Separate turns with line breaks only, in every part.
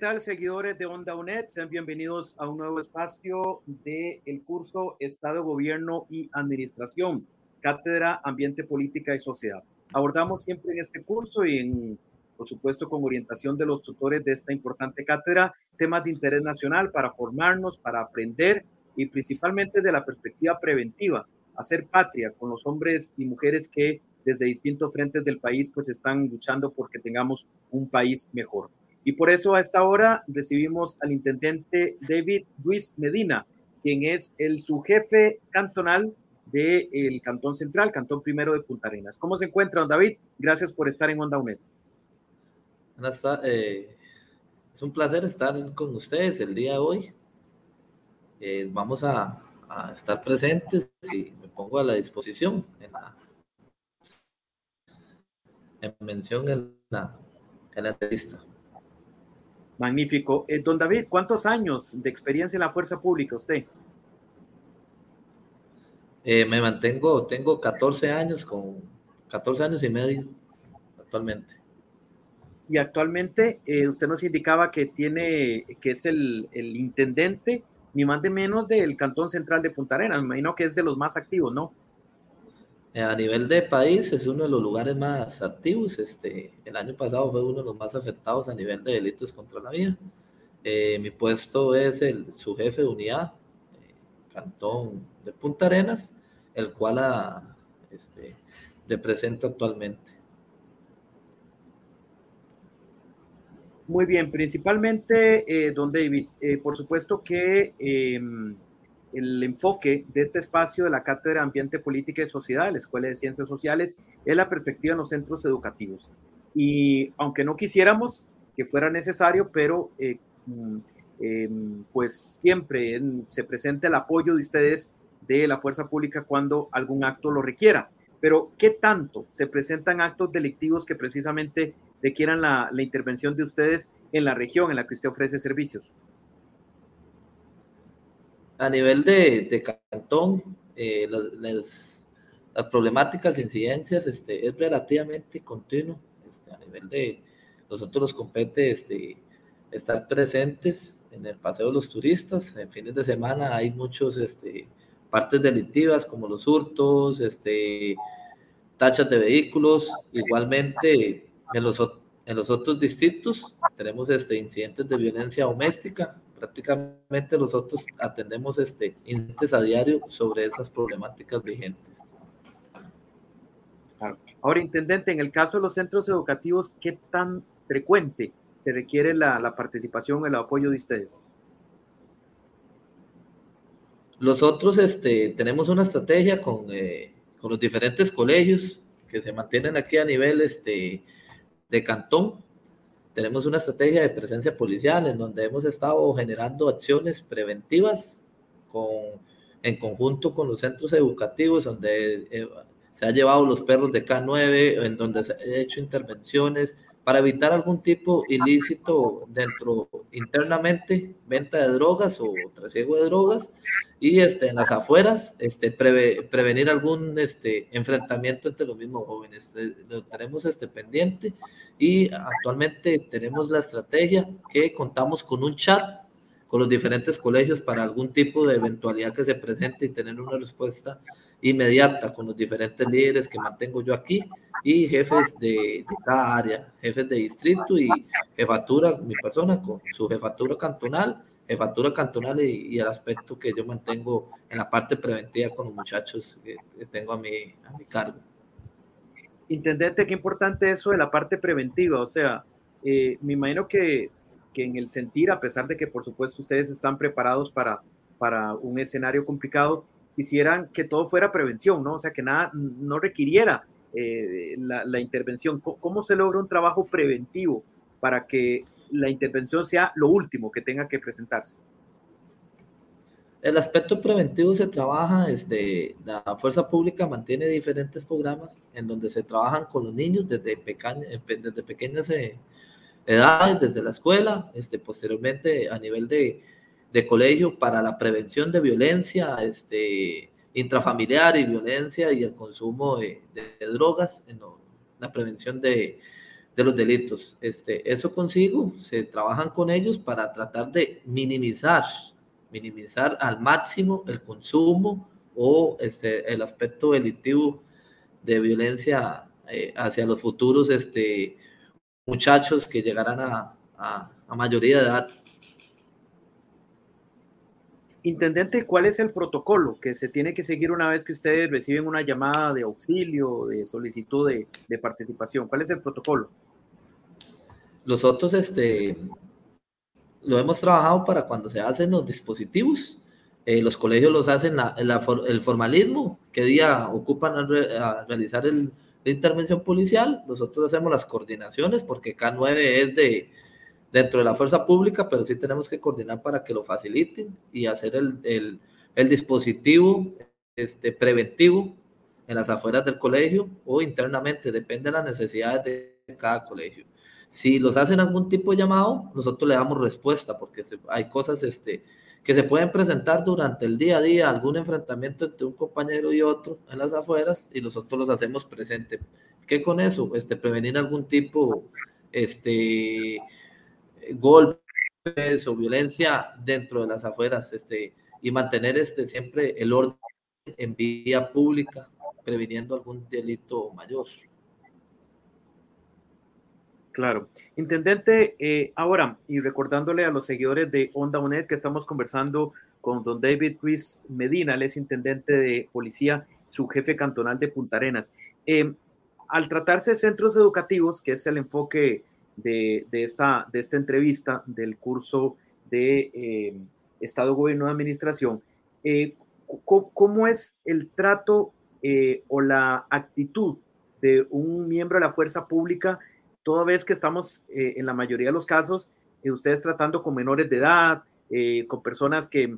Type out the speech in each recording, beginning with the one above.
Tal, seguidores de Onda UNED? Sean bienvenidos a un nuevo espacio del el curso Estado, Gobierno y Administración, Cátedra Ambiente, Política y Sociedad. Abordamos siempre en este curso y en, por supuesto, con orientación de los tutores de esta importante cátedra, temas de interés nacional para formarnos, para aprender y principalmente de la perspectiva preventiva, hacer patria con los hombres y mujeres que desde distintos frentes del país pues están luchando porque tengamos un país mejor. Y por eso a esta hora recibimos al intendente David Luis Medina, quien es el subjefe cantonal del Cantón Central, Cantón Primero de Punta Arenas. ¿Cómo se encuentra, don David? Gracias por estar en Onda UNED.
Eh, es un placer estar con ustedes el día de hoy. Eh, vamos a, a, estar presentes y me pongo a la disposición en la en mención en la, en la entrevista.
Magnífico. Eh, don David, ¿cuántos años de experiencia en la fuerza pública usted?
Eh, me mantengo, tengo 14 años, con 14 años y medio actualmente.
Y actualmente eh, usted nos indicaba que tiene, que es el, el, intendente, ni más ni menos del Cantón Central de Punta Arenas. Me imagino que es de los más activos, ¿no?
Eh, a nivel de país es uno de los lugares más activos. Este, el año pasado fue uno de los más afectados a nivel de delitos contra la vida. Eh, mi puesto es el subjefe de unidad, eh, Cantón de Punta Arenas, el cual a, este, represento actualmente.
Muy bien, principalmente, eh, don David, por supuesto que em, el enfoque de este espacio de la Cátedra de Ambiente, Política y Sociedad de la Escuela de Ciencias Sociales es la perspectiva en los centros educativos. Y aunque no quisiéramos que fuera necesario, pero eh, eh, pues siempre se presenta el apoyo de ustedes de la fuerza pública cuando algún acto lo requiera. Pero, ¿qué tanto se presentan actos delictivos que precisamente requieran la, la intervención de ustedes en la región en la que usted ofrece servicios?
A nivel de, cantón, eh, las, problemáticas, incidencias, este, es relativamente continuo. Este, a nivel de nosotros nos compete este, estar presentes en el paseo de los turistas. En fines de semana hay muchos este, partes delictivas como los hurtos, este, tachas de vehículos. Igualmente, en los, en los otros distritos tenemos este, incidentes de violencia doméstica, prácticamente nosotros atendemos este, incidentes a diario sobre esas problemáticas vigentes.
Ahora, intendente, en el caso de los centros educativos, ¿qué tan frecuente se requiere la, la participación, el apoyo de ustedes?
Nosotros este, tenemos una estrategia con, eh, con, los diferentes colegios que se mantienen aquí a nivel este, de cantón tenemos una estrategia de presencia policial en donde hemos estado generando acciones preventivas con, en conjunto con los centros educativos, donde eh, se han llevado los perros de K9, en donde se han hecho intervenciones para evitar algún tipo ilícito dentro internamente, venta de drogas o trasiego de drogas, y este, en las afueras este, preve, prevenir algún este, enfrentamiento entre los mismos jóvenes. Eh, lo tenemos este, pendiente y actualmente tenemos la estrategia que contamos con un chat con los diferentes colegios para algún tipo de eventualidad que se presente y tener una respuesta inmediata con los diferentes líderes que mantengo yo aquí y jefes de, de, cada área, jefes de distrito y jefatura, mi persona con su jefatura cantonal, jefatura cantonal y, y el aspecto que yo mantengo en la parte preventiva con los muchachos que, que tengo a mi, a mi cargo.
Intendente, qué importante eso de la parte preventiva, o sea, eh, me imagino que, que en el sentir, a pesar de que por supuesto ustedes están preparados para, para un escenario complicado, quisieran que todo fuera prevención, ¿no? O sea, que nada, no requiriera eh, la, intervención? ¿Cómo, se logra un trabajo preventivo para que la intervención sea lo último que tenga que presentarse?
El aspecto preventivo se trabaja, este, la fuerza pública mantiene diferentes programas en donde se trabajan con los niños desde, desde pequeñas eh, edades, desde la escuela, este, posteriormente a nivel de, de colegio para la prevención de violencia este, intrafamiliar y violencia y el consumo de, drogas, la prevención de, de, los delitos. Este, eso consigo, se trabajan con ellos para tratar de minimizar minimizar al máximo el consumo o este, el aspecto delictivo de violencia eh, hacia los futuros este, muchachos que llegarán a, a, mayoría de edad.
Intendente, ¿cuál es el protocolo que se tiene que seguir una vez que ustedes reciben una llamada de auxilio, de solicitud de, de participación? ¿Cuál es el protocolo?
Nosotros, este, lo hemos trabajado para cuando se hacen los dispositivos. Eh, los colegios los hacen el formalismo, qué día ocupan a, realizar el, la intervención policial. Nosotros hacemos las coordinaciones porque K9 es de dentro de la fuerza pública, pero sí tenemos que coordinar para que lo faciliten y hacer el, el dispositivo este, preventivo en las afueras del colegio o internamente, depende de las necesidades de cada colegio. Si los hacen algún tipo de llamado, nosotros le damos respuesta porque hay cosas este, que se pueden presentar durante el día a día, algún enfrentamiento entre un compañero y otro en las afueras y nosotros los hacemos presente. ¿Qué con eso? Este, prevenir algún tipo, este, golpes o violencia dentro de las afueras, este, y mantener este, siempre el orden en vía pública, previniendo algún delito mayor.
Claro. Intendente, eh, ahora, y recordándole a los seguidores de Onda UNED que estamos conversando con don David Ruiz Medina, él es intendente de policía, su jefe cantonal de Punta Arenas. Eh, al tratarse de centros educativos, que es el enfoque de, esta, de esta entrevista del curso de eh, Estado, Gobierno de Administración, ¿cómo, es el trato o la actitud de un miembro de la fuerza pública toda vez que estamos eh, en la mayoría de los casos, eh, ustedes tratando con menores de edad, eh, con personas que,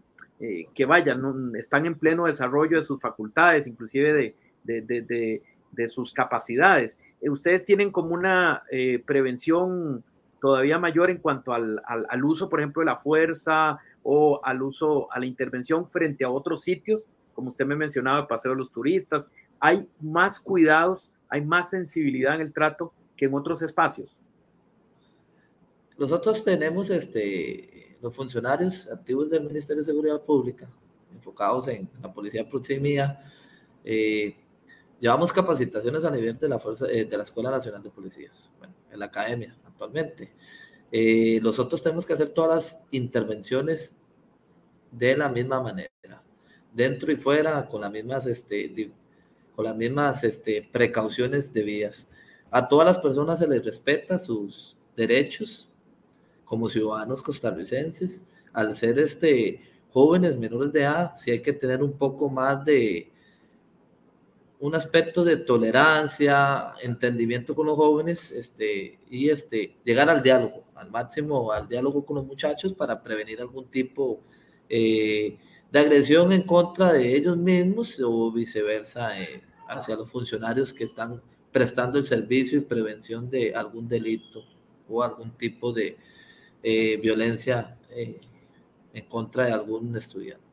que vayan, están en pleno desarrollo de sus facultades, inclusive de sus capacidades. ustedes tienen como una prevención todavía mayor en cuanto al, al, uso, por ejemplo, de la fuerza o al uso, a la intervención frente a otros sitios, como usted me mencionaba, el paseo de los turistas. Hay más cuidados, hay más sensibilidad en el trato en otros espacios?
Nosotros tenemos este, los funcionarios activos del Ministerio de Seguridad Pública, enfocados en la policía de proximidad. Eh, llevamos capacitaciones a nivel de la, fuerza, eh, de la Escuela Nacional de Policías, bueno, en la academia actualmente. Eh, nosotros tenemos que hacer todas las intervenciones de la misma manera, dentro y fuera, con las mismas, este, con las mismas este, precauciones debidas. A todas las personas se les respeta sus derechos como ciudadanos costarricenses. Al ser este, jóvenes menores de edad, sí hay que tener un poco más de un aspecto de tolerancia, entendimiento con los jóvenes este, y este, llegar al diálogo, al máximo al diálogo con los muchachos para prevenir algún tipo eh, de agresión en contra de ellos mismos o viceversa eh, hacia los funcionarios que están prestando el servicio y prevención de algún delito o algún tipo de eh, violencia en contra de algún estudiante.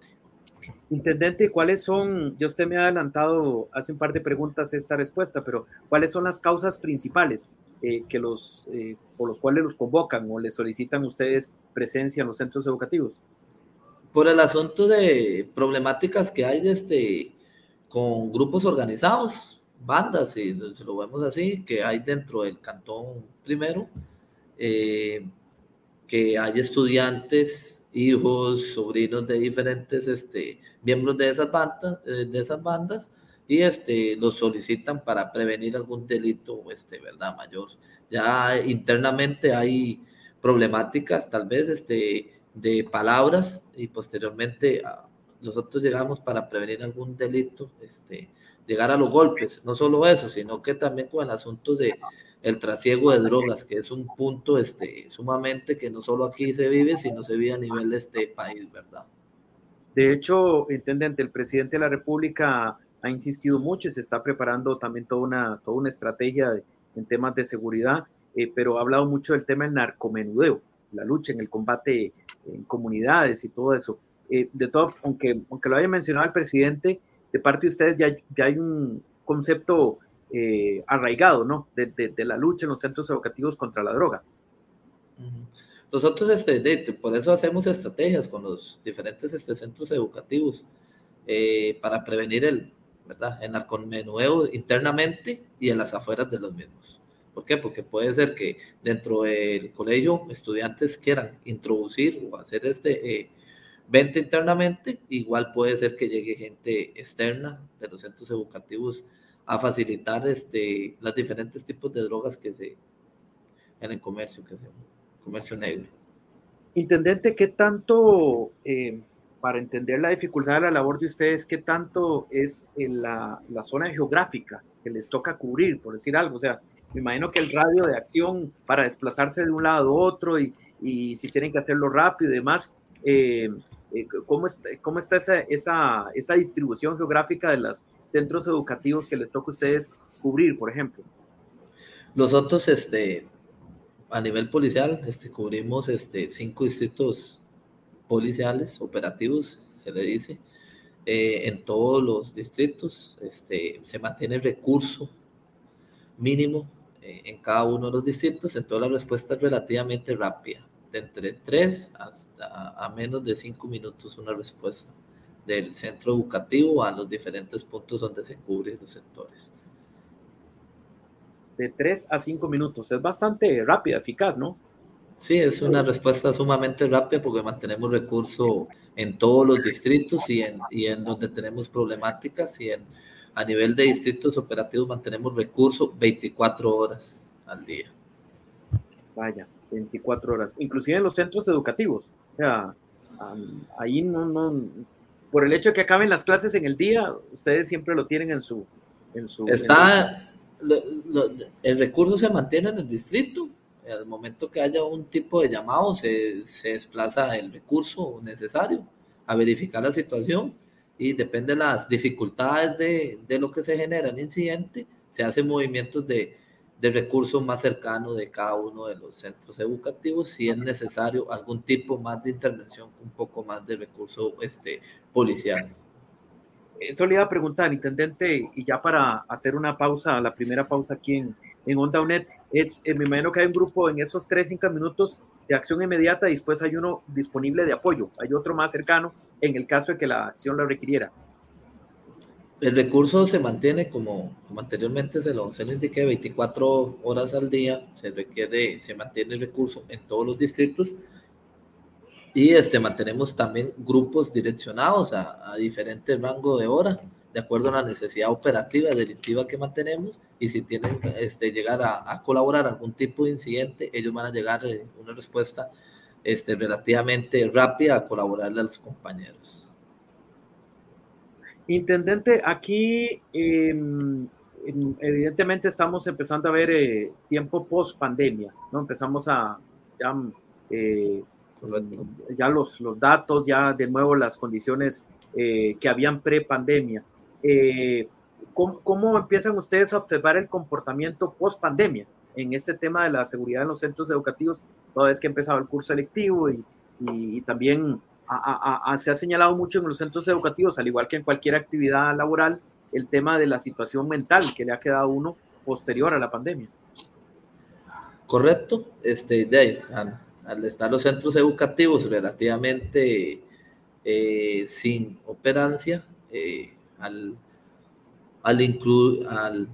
Intendente, ¿cuáles son, yo usted me ha adelantado hace un par de preguntas esta respuesta, pero ¿cuáles son las causas principales eh, que los, por los cuales los convocan o les solicitan ustedes presencia en los centros educativos?
Por el asunto de problemáticas que hay desde, con grupos organizados, bandas, si lo vemos así, que hay dentro del cantón primero, eh, que hay estudiantes, hijos, sobrinos de diferentes este, miembros de esas, bandas, eh, de esas bandas y este, los solicitan para prevenir algún delito este, ¿verdad? mayor. Ya internamente hay problemáticas tal vez este, de palabras y posteriormente ah, nosotros llegamos para prevenir algún delito este, llegar a los golpes. No solo eso, sino que también con el asunto de el trasiego de drogas, que es un punto este, sumamente que no solo aquí se vive, sino se vive a nivel de este país, ¿verdad?
De hecho, intendente, el presidente de la República ha insistido mucho y se está preparando también toda una, toda una estrategia en temas de seguridad, eh, pero ha hablado mucho del tema del narcomenudeo, la lucha en el combate en comunidades y todo eso. Eh, de todo, aunque, aunque lo haya mencionado el presidente, de parte de ustedes ya, ya hay un concepto eh, arraigado, ¿no? De, la lucha en los centros educativos contra la droga.
Nosotros, este, por eso hacemos estrategias con los diferentes este, centros educativos para prevenir el, ¿verdad? En narcomenudeo internamente y en las afueras de los mismos. ¿Por qué? Porque puede ser que dentro del colegio estudiantes quieran introducir o hacer este eh, venta internamente, igual puede ser que llegue gente externa de los centros educativos a facilitar este, los diferentes tipos de drogas que se en el comercio, que se comercio negro.
Intendente, ¿qué tanto eh, para entender la dificultad de la labor de ustedes, qué tanto es en la, la, zona geográfica que les toca cubrir, por decir algo. O sea, me imagino que el radio de acción para desplazarse de un lado a otro y, y si tienen que hacerlo rápido y demás, eh, ¿cómo, está, cómo está esa, esa, esa, distribución geográfica de los centros educativos que les toca a ustedes cubrir, por ejemplo?
Nosotros, este, a nivel policial, este, cubrimos este, cinco distritos policiales, operativos, se le dice, eh, en todos los distritos. Este, se mantiene el recurso mínimo eh, en cada uno de los distritos, en toda la respuesta es relativamente rápida, de entre 3 hasta a menos de 5 minutos una respuesta del centro educativo a los diferentes puntos donde se cubren los sectores.
De 3 a 5 minutos, es bastante rápida, eficaz, ¿no?
Sí, es una respuesta sumamente rápida porque mantenemos recurso en todos los distritos y en, y en donde tenemos problemáticas y en, a nivel de distritos operativos mantenemos recurso 24 horas al día.
Vaya, 24 horas, inclusive en los centros educativos. O sea, ahí no, no, por el hecho de que acaben las clases en el día, ustedes siempre lo tienen en su... En su
Está, el recurso se mantiene en el distrito al momento que haya un tipo de llamado, se, se desplaza el recurso necesario a verificar la situación y depende de las dificultades de, de lo que se genera en el incidente, se hacen movimientos de, de recursos más cercanos de cada uno de los centros educativos si es necesario algún tipo más de intervención, un poco más de recurso este, policial.
Eso le iba a preguntar, intendente, y ya para hacer una pausa, la primera pausa aquí en, en Onda UNED, es, eh, me imagino que hay un grupo en esos 3, 5 minutos de acción inmediata y después hay uno disponible de apoyo, hay otro más cercano en el caso de que la acción lo requiriera.
El recurso se mantiene como, como anteriormente se lo, se lo indiqué, 24 horas al día, se requiere, se mantiene el recurso en todos los distritos y este, mantenemos también grupos direccionados a, diferentes rangos de hora de acuerdo a la necesidad operativa, delictiva que mantenemos, y si tienen este, llegar a, a colaborar algún tipo de incidente, ellos van a llegar a una respuesta este, relativamente rápida a colaborarle a los compañeros.
Intendente, aquí em, em, evidentemente estamos empezando a ver eh, tiempo post pandemia, ¿no? Empezamos a ya, eh, ya los, los datos, ya de nuevo las condiciones eh, que habían pre pandemia. Eh, ¿cómo, empiezan ustedes a observar el comportamiento post pandemia en este tema de la seguridad en los centros educativos, toda vez que ha empezado el curso selectivo y, también se ha señalado mucho en los centros educativos, al igual que en cualquier actividad laboral, el tema de la situación mental que le ha quedado a uno posterior a la pandemia?
Correcto, este, de al, estar los centros educativos relativamente eh, sin operancia, eh, al, al, al,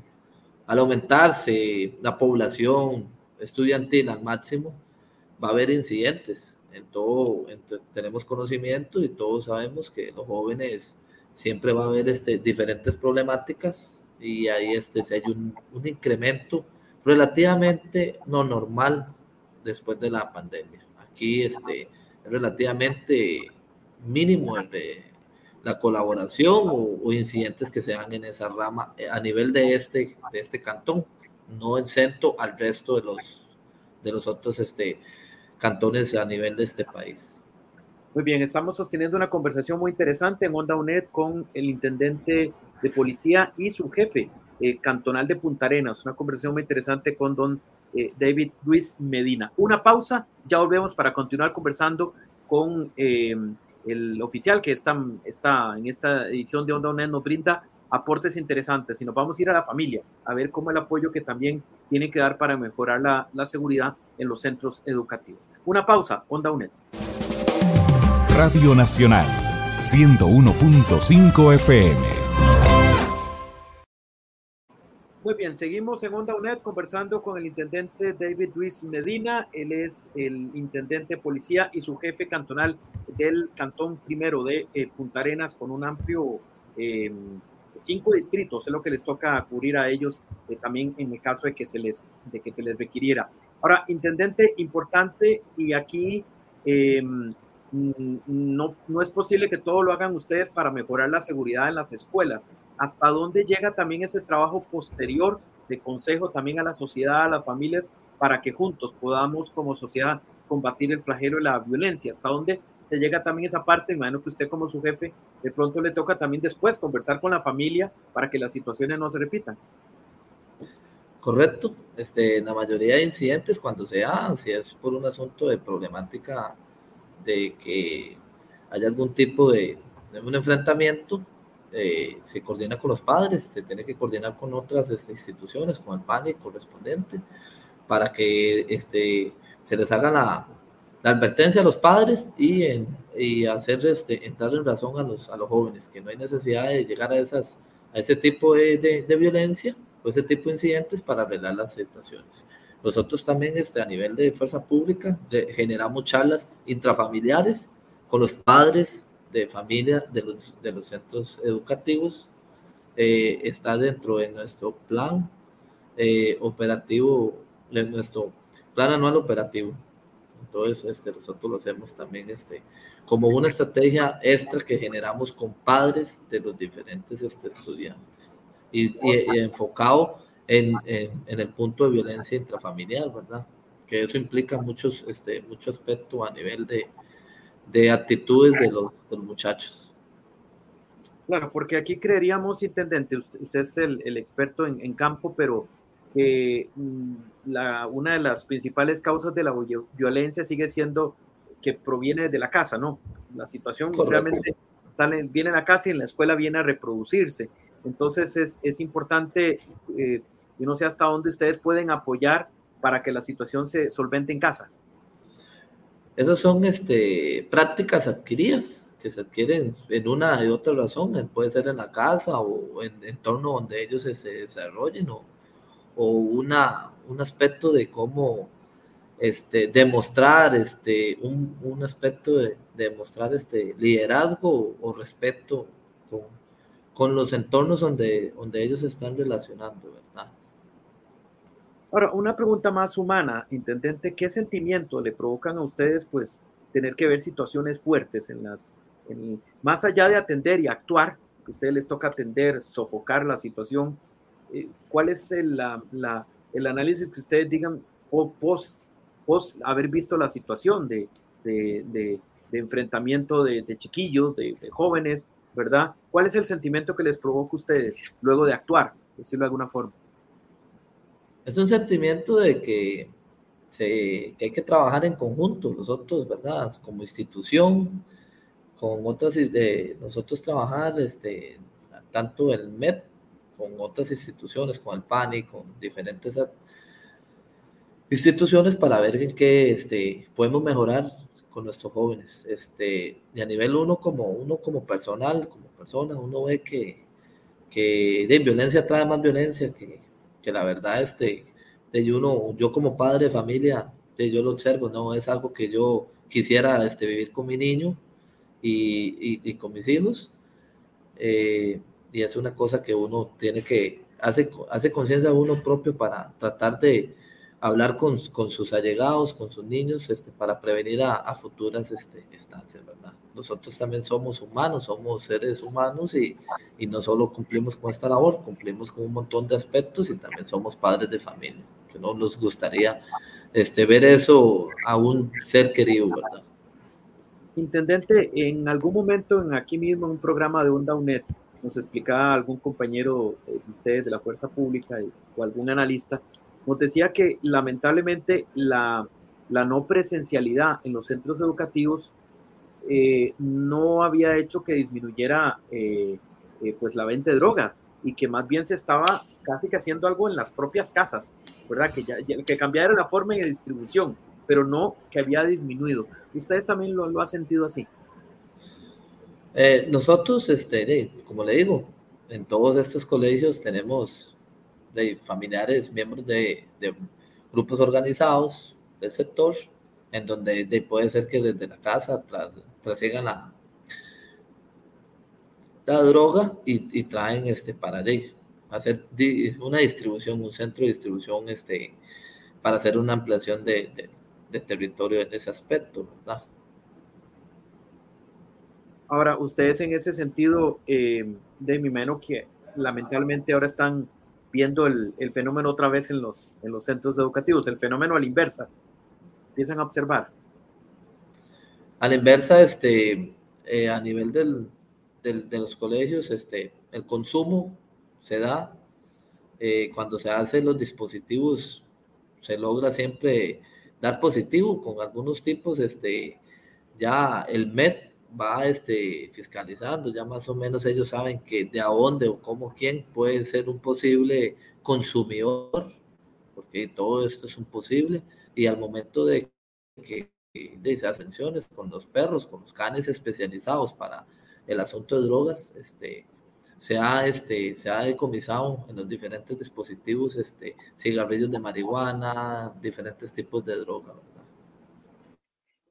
al aumentarse la población estudiantil al máximo, va a haber incidentes. En todo, tenemos conocimiento y todos sabemos que los jóvenes siempre va a haber este, diferentes problemáticas y ahí este, si hay un, un, incremento relativamente no normal después de la pandemia. Aquí este, relativamente mínimo el, la colaboración o, incidentes que se dan en esa rama eh, a nivel de este, de este cantón, no exento al resto de los, de los otros este, cantones a nivel de este país.
Muy bien, estamos sosteniendo una conversación muy interesante en Onda UNED con el intendente de policía y su jefe eh, cantonal de Punta Arenas. Una conversación muy interesante con don eh, David Luis Medina. Una pausa, ya volvemos para continuar conversando con eh, el oficial que está, está en esta edición de Onda UNED, nos brinda aportes interesantes y nos vamos a ir a la familia a ver cómo el apoyo que también tiene que dar para mejorar la, la seguridad en los centros educativos. Una pausa, Onda UNED.
Radio Nacional, 101.5 FM.
Muy bien, seguimos en Onda UNED conversando con el intendente David Luis Medina. Él es el intendente de policía y su jefe cantonal del cantón primero de eh, Punta Arenas con un amplio eh, cinco distritos, es lo que les toca cubrir a ellos eh, también en el caso de que se les de que se les requiriera. Ahora, intendente importante y aquí Mm, no, no es posible que todo lo hagan ustedes para mejorar la seguridad en las escuelas. ¿Hasta dónde llega también ese trabajo posterior de consejo también a la sociedad, a las familias, para que juntos podamos como sociedad combatir el flagelo de la violencia? ¿Hasta dónde se llega también esa parte? Imagino que usted como su jefe de pronto le toca también después conversar con la familia para que las situaciones no se repitan.
Correcto. Este, la mayoría de incidentes cuando se dan, si es por un asunto de problemática de que haya algún tipo de, un enfrentamiento, eh, se coordina con los padres, se tiene que coordinar con otras este, instituciones, con el PANE correspondiente, para que este, se les haga la, la advertencia a los padres y, en, y hacer este, entrar en razón a los, a los jóvenes, que no hay necesidad de llegar a, esas, a ese tipo de, de, de violencia o ese tipo de incidentes para arreglar las situaciones. Nosotros también este, a nivel de fuerza pública generamos charlas intrafamiliares con los padres de familia de los, de los centros educativos. Eh, está dentro de nuestro plan eh, operativo, de nuestro plan anual operativo. Entonces, este, nosotros lo hacemos también este, como una estrategia extra que generamos con padres de los diferentes este, estudiantes y, y enfocado en, en, el punto de violencia intrafamiliar, ¿verdad? Que eso implica muchos, este, mucho aspecto a nivel de, de actitudes de los, de los, muchachos.
Claro, porque aquí creeríamos, intendente, usted, usted es el, el experto en, en, campo, pero que mm, la, una de las principales causas de la violencia sigue siendo que proviene de la casa, ¿no? La situación Correcto. realmente sale, viene a la casa y en la escuela viene a reproducirse. Entonces es, es importante eh, y no sé hasta dónde ustedes pueden apoyar para que la situación se solvente en casa.
Esas son este, prácticas adquiridas que se adquieren en una y otra razón, puede ser en la casa o en entorno donde ellos se, se desarrollen o, o, una, un aspecto de cómo este, demostrar este, un, un aspecto de, de demostrar este, liderazgo o respeto con, con los entornos donde, donde ellos se están relacionando, ¿verdad?
Ahora, una pregunta más humana, intendente, ¿qué sentimiento le provocan a ustedes, pues, tener que ver situaciones fuertes en las, en, más allá de atender y actuar, que a ustedes les toca atender, sofocar la situación, ¿cuál es el, análisis que ustedes digan o post, haber visto la situación de, enfrentamiento de, chiquillos, de, jóvenes, ¿verdad? ¿Cuál es el sentimiento que les provoca a ustedes luego de actuar, decirlo de alguna forma?
es un sentimiento de que, hay que trabajar en conjunto, nosotros, ¿verdad? Como institución, con otras, de, nosotros trabajar, este, tanto el MED, con otras instituciones, con el PANI, con diferentes instituciones para ver en qué este, podemos mejorar con nuestros jóvenes. Este, y a nivel uno como, uno como personal, como persona, uno ve que, que de violencia trae más violencia, que, que la verdad, este, de uno, yo como padre de familia, de yo lo observo, no es algo que yo quisiera este, vivir con mi niño y, y, y con mis hijos. Eh, y es una cosa que uno tiene que, hace, hace conciencia uno propio para tratar de hablar con, con, sus allegados, con sus niños, este, para prevenir a, a futuras este, estancias, ¿verdad? Nosotros también somos humanos, somos seres humanos y, y, no solo cumplimos con esta labor, cumplimos con un montón de aspectos y también somos padres de familia, que no nos gustaría este, ver eso a un ser querido, ¿verdad?
Intendente, en algún momento en aquí mismo en un programa de Onda UNED nos explicaba algún compañero de ustedes de la Fuerza Pública o algún analista, nos decía que lamentablemente la, la no presencialidad en los centros educativos eh, no había hecho que disminuyera eh, eh, pues la venta de droga y que más bien se estaba casi que haciendo algo en las propias casas, ¿verdad? Que, ya, que cambiara la forma de distribución, pero no que había disminuido. ¿Ustedes también lo, lo han sentido así?
Eh, nosotros, este, como le digo, en todos estos colegios tenemos de, familiares, miembros de, de, grupos organizados del sector, en donde de, puede ser que desde la casa tras, la, la droga y, traen este, para hacer una distribución, un centro de distribución este, para hacer una ampliación de, de territorio en ese aspecto, ¿verdad?
Ahora, ustedes en ese sentido, eh, de mi mano que lamentablemente ahora están viendo el, el, fenómeno otra vez en los, en los centros educativos, el fenómeno a la inversa, empiezan a observar.
A la inversa, este, eh, a nivel del, del, de los colegios, este, el consumo se da eh, cuando se hacen los dispositivos, se logra siempre dar positivo con algunos tipos, este, ya el MET va este, fiscalizando, ya más o menos ellos saben que de a dónde o cómo quién puede ser un posible consumidor, porque todo esto es un posible, y al momento de que de esas menciones con los perros, con los canes especializados para el asunto de drogas, este, se ha, este, se ha decomisado en los diferentes dispositivos este, cigarrillos de marihuana, diferentes tipos de droga.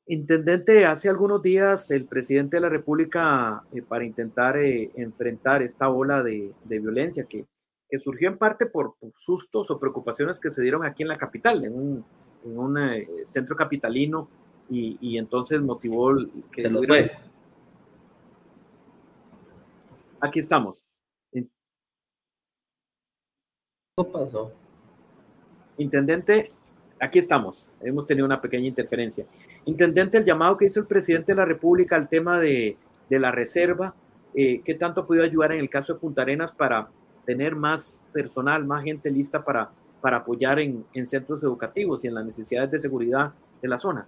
Intendente, hace algunos días el presidente de la República, eh, para intentar eh, enfrentar esta ola de, de violencia que, que, surgió en parte por, por, sustos o preocupaciones que se dieron aquí en la capital, en un, en un eh, centro capitalino, y, y, entonces motivó que...
Se lo fue.
Aquí estamos.
¿Qué pasó?
Intendente, aquí estamos. Hemos tenido una pequeña interferencia. Intendente, el llamado que hizo el presidente de la República al tema de, la reserva, eh, ¿qué tanto ha podido ayudar en el caso de Punta Arenas para tener más personal, más gente lista para, apoyar en, en centros educativos y en las necesidades de seguridad de la zona?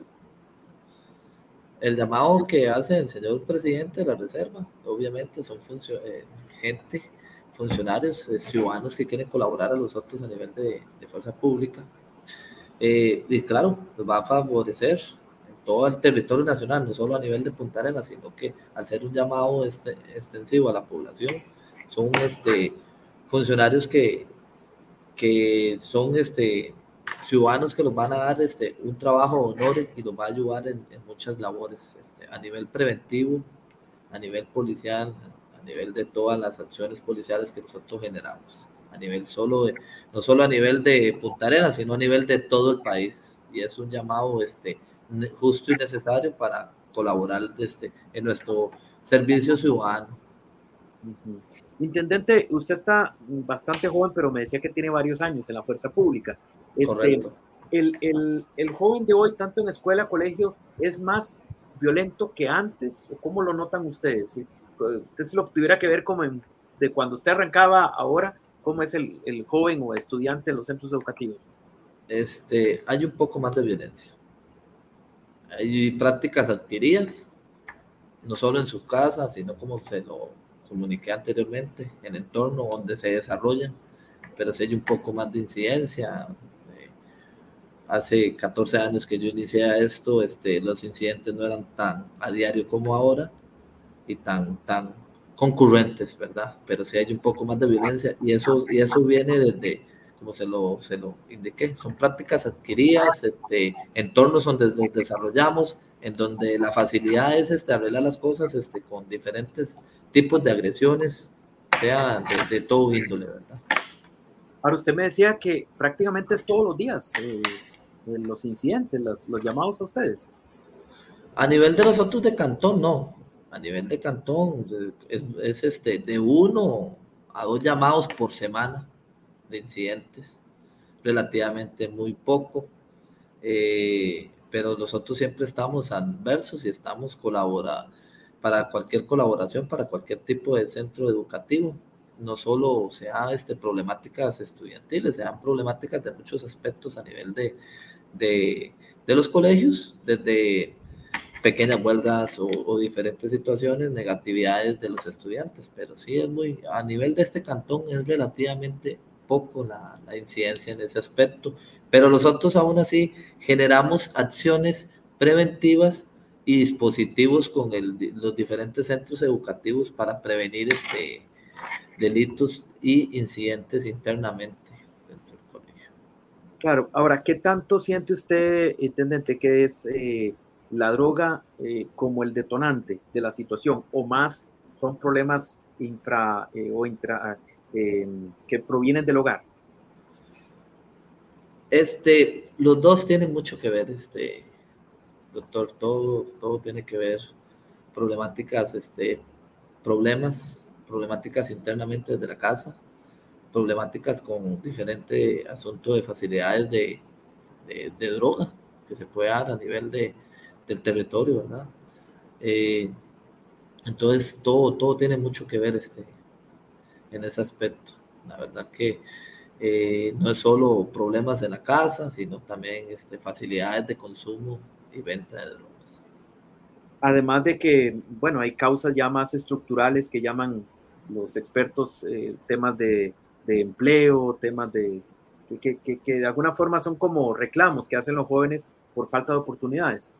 el llamado que hace el señor presidente de la Reserva, obviamente son eh, gente, funcionarios, eh, ciudadanos que quieren colaborar a los otros a nivel de, de fuerza pública. Eh, y claro, nos va a favorecer en todo el territorio nacional, no solo a nivel de Punta Arenas, sino que al ser un llamado este, extensivo a la población, son este, funcionarios que, que son este, ciudadanos que nos van a dar este, un trabajo de honor y nos va a ayudar en, en muchas labores este, a nivel preventivo, a nivel policial, a nivel de todas las acciones policiales que nosotros generamos, a nivel solo de, no solo a nivel de Punta Arenas, sino a nivel de todo el país. Y es un llamado este, justo y necesario para colaborar este, en nuestro servicio ciudadano.
Uh -huh. Intendente, usted está bastante joven, pero me decía que tiene varios años en la fuerza pública. Este, el, el, el, joven de hoy, tanto en escuela, colegio, es más violento que antes, o cómo lo notan ustedes? Si usted se lo tuviera que ver como en, de cuando usted arrancaba ahora, ¿cómo es el, el, joven o estudiante en los centros educativos?
Este, hay un poco más de violencia. Hay prácticas adquiridas, no solo en su casa, sino como se lo comuniqué anteriormente, en el entorno donde se desarrollan, pero si hay un poco más de incidencia. Hace 14 años que yo inicié esto, este, los incidentes no eran tan a diario como ahora y tan, tan concurrentes, ¿verdad? Pero sí hay un poco más de violencia y eso, y eso viene desde, como se lo, se lo indiqué, son prácticas adquiridas, este, entornos donde los desarrollamos, en donde la facilidad es este, arreglar las cosas este, con diferentes tipos de agresiones, sea de, de todo índole, ¿verdad?
Ahora usted me decía que prácticamente es todos los días eh, los incidentes, los, los llamados a ustedes.
A nivel de los otros de cantón, no. A nivel de cantón es, este, de uno a dos llamados por semana de incidentes, relativamente muy poco. Eh, pero nosotros siempre estamos adversos y estamos colaborando para cualquier colaboración, para cualquier tipo de centro educativo no solo sean este, problemáticas estudiantiles, sean problemáticas de muchos aspectos a nivel de, de, de los colegios, desde pequeñas huelgas o, diferentes situaciones, negatividades de los estudiantes, pero sí es muy, a nivel de este cantón es relativamente poco la, la incidencia en ese aspecto, pero nosotros aún así generamos acciones preventivas y dispositivos con el, los diferentes centros educativos para prevenir este, delitos y incidentes internamente dentro del colegio.
Claro, ahora, ¿qué tanto siente usted, intendente, que es eh, la droga eh, como el detonante de la situación o más son problemas infra eh, o intra em, que provienen del hogar?
Este, los dos tienen mucho que ver, este, doctor, todo, todo tiene que ver, problemáticas, este, problemas problemáticas internamente de la casa, problemáticas con diferente asunto de facilidades de, de, droga que se puede dar a nivel de, del territorio, ¿verdad? Eh, entonces, todo, todo tiene mucho que ver este, en ese aspecto. La verdad que eh, no es solo problemas en la casa, sino también este, facilidades de consumo y venta de drogas.
Además de que, bueno, hay causas ya más estructurales que llaman los expertos eh, temas de, empleo, temas de que, de alguna forma son como reclamos que hacen los jóvenes por falta de oportunidades.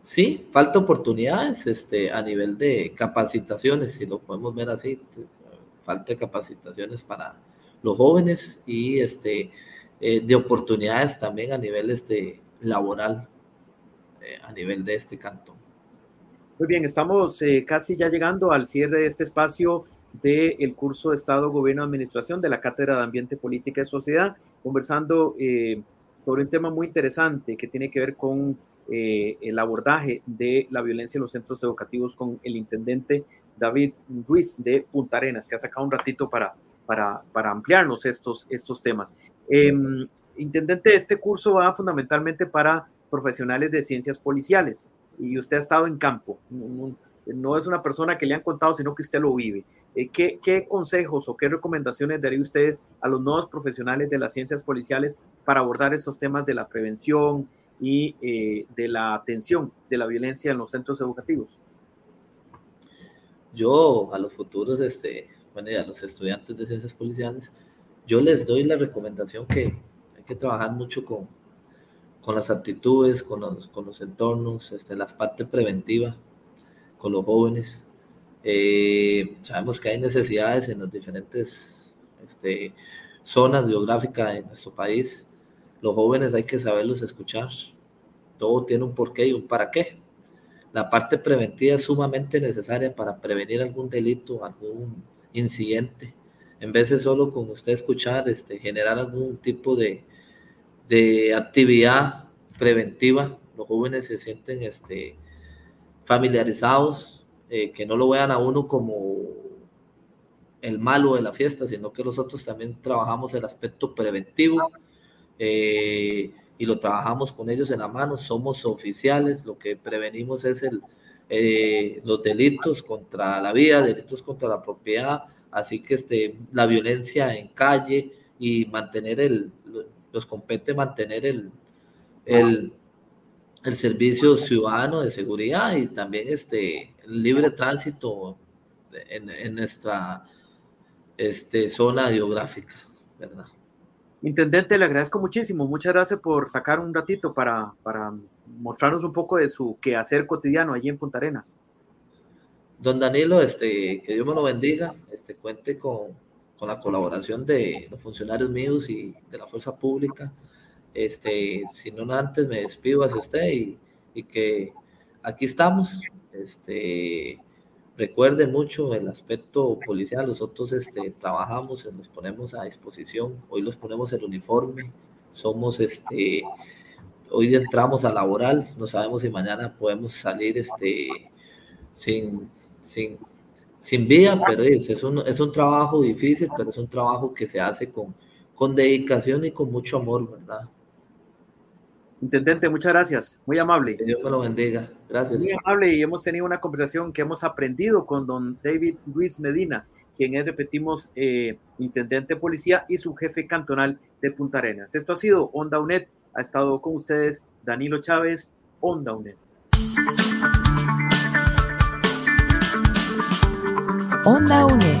Sí, falta oportunidades este, a nivel de capacitaciones, si lo podemos ver así, falta capacitaciones para los jóvenes y este, eh, de oportunidades también a nivel este, laboral, eh, a nivel de este cantón.
Muy bien, estamos eh, casi ya llegando al cierre de este espacio del curso de Estado, Gobierno, Administración de la Cátedra de Ambiente, Política y Sociedad, conversando sobre un tema muy interesante que tiene que ver con eh, el abordaje de la violencia en los centros educativos con el intendente David Ruiz de Punta Arenas, que ha sacado un ratito para, para, para ampliarnos estos, estos temas. Em, intendente, este curso va fundamentalmente para profesionales de ciencias policiales y usted ha estado en campo. No, es una persona que le han contado, sino que usted lo vive. Eh, ¿Qué, ¿Qué, consejos o qué recomendaciones daría ustedes a los nuevos profesionales de las ciencias policiales para abordar esos temas de la prevención y eh, de la atención de la violencia en los centros educativos?
Yo a los futuros, este, bueno, y a los estudiantes de ciencias policiales, yo les doy la recomendación que hay que trabajar mucho con, con las actitudes, con los, con los entornos, este, la parte preventiva con los jóvenes. Eh, sabemos que hay necesidades en las diferentes este, zonas geográficas de nuestro país. Los jóvenes hay que saberlos escuchar. Todo tiene un porqué y un para qué. La parte preventiva es sumamente necesaria para prevenir algún delito, algún incidente. En vez de solo con usted escuchar, este, generar algún tipo de, de actividad preventiva. Los jóvenes se sienten este, familiarizados, eh, que no lo vean a uno como el malo de la fiesta, sino que nosotros también trabajamos el aspecto preventivo eh, y lo trabajamos con ellos en la mano. Somos oficiales, lo que prevenimos es el, eh, los delitos contra la vida, delitos contra la propiedad, así que este, la violencia en calle y mantener el, nos compete mantener el, el, el, servicio ciudadano de seguridad y también este libre tránsito en, en nuestra este, zona geográfica, ¿verdad?
Intendente, le agradezco muchísimo. Muchas gracias por sacar un ratito para, para mostrarnos un poco de su quehacer cotidiano allí en Punta Arenas.
Don Danilo, este, que Dios me lo bendiga, este, cuente con, con la colaboración de los funcionarios míos y de la fuerza pública. Este, si no antes me despido hacia usted y, y que aquí estamos, este, recuerde mucho el aspecto policial. Nosotros este, trabajamos, nos ponemos a disposición. Hoy los ponemos el uniforme. Somos, este, hoy entramos a laboral. No sabemos si mañana podemos salir este, sin, sin, sin vía, pero es, es, un, es un trabajo difícil, pero es un trabajo que se hace con, con dedicación y con mucho amor, ¿verdad?
Intendente, muchas gracias. Muy amable.
Que Dios me lo bendiga. Gracias.
Muy amable y hemos tenido una conversación que hemos aprendido con don David Ruiz Medina, quien es, repetimos, eh, intendente de policía y su jefe cantonal de Punta Arenas. Esto ha sido Onda UNED. Ha estado con ustedes Danilo Chávez, Onda UNED.
Onda UNED.